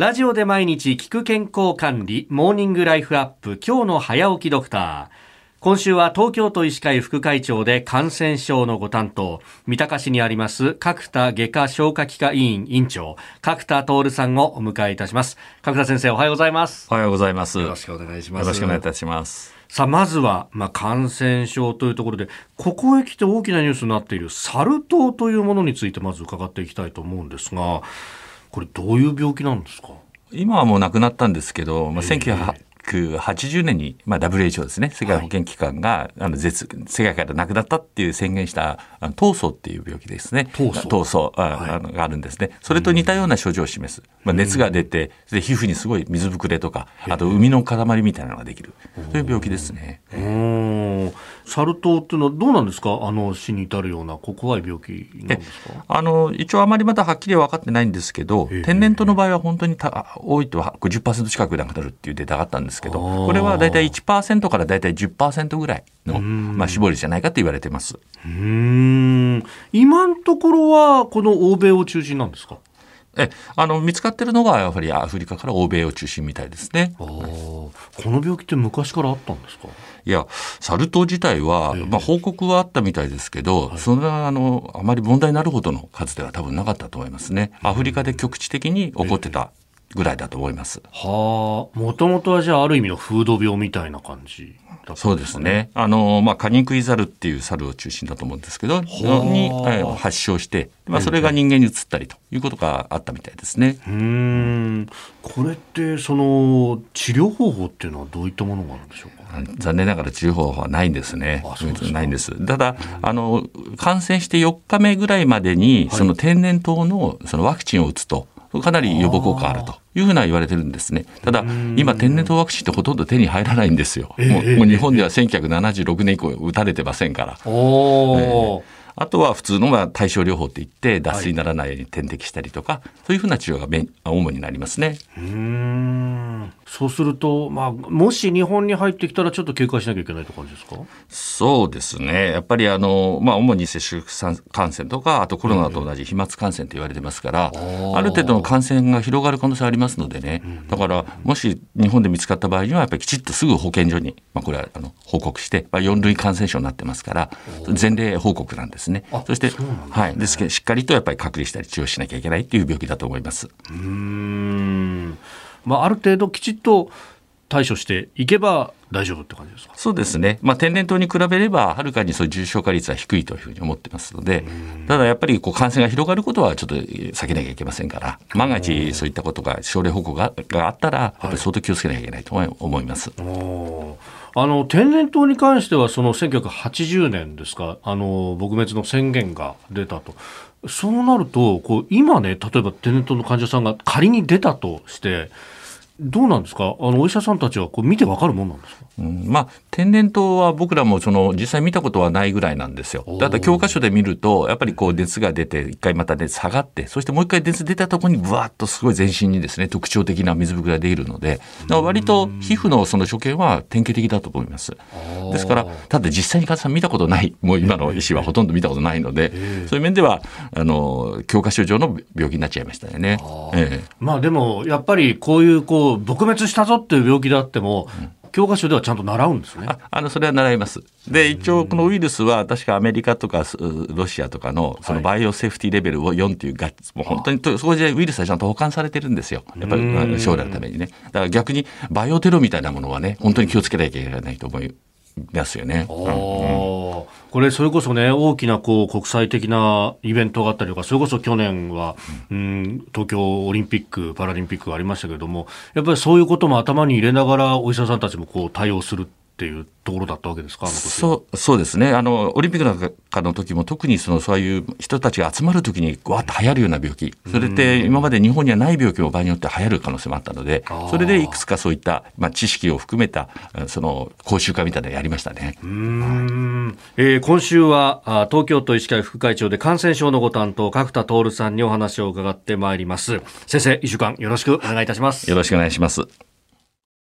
ラジオで毎日聞く健康管理、モーニングライフアップ、今日の早起きドクター。今週は東京都医師会副会長で感染症のご担当、三鷹市にあります角田外科消化器科医院院長、角田徹さんをお迎えいたします。角田先生、おはようございます。おはようございます。よろしくお願いします。よろしくお願いいたします。さあ、まずは、まあ、感染症というところで、ここへ来て大きなニュースになっているサル痘というものについてまず伺っていきたいと思うんですが、これどういう病気なんですか？今はもう亡くなったんですけど、まあ、1980年に、まあ、WHO ですね世界保健機関が、あの絶世界からなくなったっていう宣言した闘争っていう病気ですね。闘争。闘争あ、あのがあるんですね。それと似たような症状を示す、まあ、熱が出てで皮膚にすごい水ぶくれとかあと海の塊みたいなのができる。そういう病気ですね。サル痘っていうのはどうなんですか？あの死に至るようなこ怖い病気なんですか？あの一応あまりまだはっきりは分かってないんですけど、ええ。天然痘の場合は本当にた多いとは50%近く亡くなるっていうデータがあったんですけどあー。これは大体1%から大体10%ぐらいの、ん。まあ、死亡率じゃないかと言われてます。うーん。今のところはこの欧米を中心なんですか？えあの見つかってるのがやはりアフリカから欧米を中心みたいですね。この病気って昔からあったんですか？いやサル痘自体は、ええ。まあ、報告はあったみたいですけど、そんなあのあまり問題になるほどの数では多分なかったと思いますね。アフリカで局地的に起こってたぐらいだと思います。はあもともとはじゃあある意味の風土病みたいな感じだったんそうですね。あの、まあ、カニクイザルっていう猿を中心だと思うんですけど、に、えー発症して、まあ、それが人間に移ったりということがあったみたいですね。うーんこれってその治療方法っていうのはどういったものがあるんでしょうか？残念ながら治療方法はないんですねあそうですか。ないんです。ただ、あの、感染して4日目ぐらいまでに、その天然痘のそのワクチンを打つと、かなり予防効果があるというふうな言われてるんですね。ただ、今天然痘ワクチンってほとんど手に入らないんですよ。ええもう日本では1976年以降打たれてませんから。あとは普通のまあ対症療法って言って脱水にならないように点滴したりとか、そういうふうな治療が主になりますね。うーんそうすると、まあ、もし日本に入ってきたらちょっと警戒しなきゃいけないって感じですか？そうですね。やっぱりあの、まあ主に接触感染とか、あとコロナと同じ飛沫感染と言われてますから、ーある程度の感染が広がる可能性ありますのでね。だから、もし日本で見つかった場合には、やっぱりきちっとすぐ保健所に、まあこれはあの報告して、まあ4類感染症になってますから、前例報告なんですねあ。そして、そうなんはい。ですけど、しっかりとやっぱり隔離したり治療しなきゃいけないっていう病気だと思います。うーん、まあ、ある程度きちっと対処していけば大丈夫って感じですか？そうですね、まあ、天然痘に比べれば、はるかにそういう重症化率は低いというふうに思ってますので、ただやっぱりこう感染が広がることはちょっと避けなきゃいけませんから、万が一そういったことが、症例報告ががあったら、やっぱり相当気をつけなきゃいけないと思います。おーあの天然痘に関してはその1980年ですかあの撲滅の宣言が出たと。そうなるとこう今ね例えば天然痘の患者さんが仮に出たとしてどうなんですか？あのお医者さんたちはこう見てわかるもんなんですか？うん。まあ、天然痘は僕らもその実際見たことはないぐらいなんですよ。だ教科書で見ると、やっぱりこう熱が出て、一回また熱下がって、そしてもう一回熱出たところにブワーッとすごい全身にですね、特徴的な水ぶくれができるので、だから割と皮膚のその所見は典型的だと思います。ですから、ただ実際に患者さん見たことない、もう今の医師はほとんど見たことないので、そういう面では、あの、教科書上の病気になっちゃいましたよね。ええ。まあでもやっぱりこういうこう撲滅したぞっていう病気であっても、教科書ではちゃんと習うんですねああのそれは習います。で一応このウイルスは確かアメリカとかすロシアとかのそのバイオセーフティレベルを4っていうがもう本当にとそこでウイルスはちゃんと保管されてるんですよ。やっぱり将来のためにね。だから逆にバイオテロみたいなものはね本当に気をつけなきゃいけないと思いますよね。うんこれそれこそね大きなこう国際的なイベントがあったりとかそれこそ去年は、うん、東京オリンピック・パラリンピックがありましたけれどもやっぱりそういうことも頭に入れながらお医者さんたちもこう対応するっていうところだったわけですかそうそうですね。あのオリンピックなんかの時も特にそのそういう人たちが集まる時にわーっと流行るような病気。それって今まで日本にはない病気も場合によって流行る可能性もあったのでそれでいくつかそういった、まあ、知識を含めたその講習会みたいなのやりましたね。うーん。えー今週はあ東京都医師会副会長で感染症のご担当角田徹さんにお話を伺ってまいります。先生一週間よろしくお願いいたします。よろしくお願いします。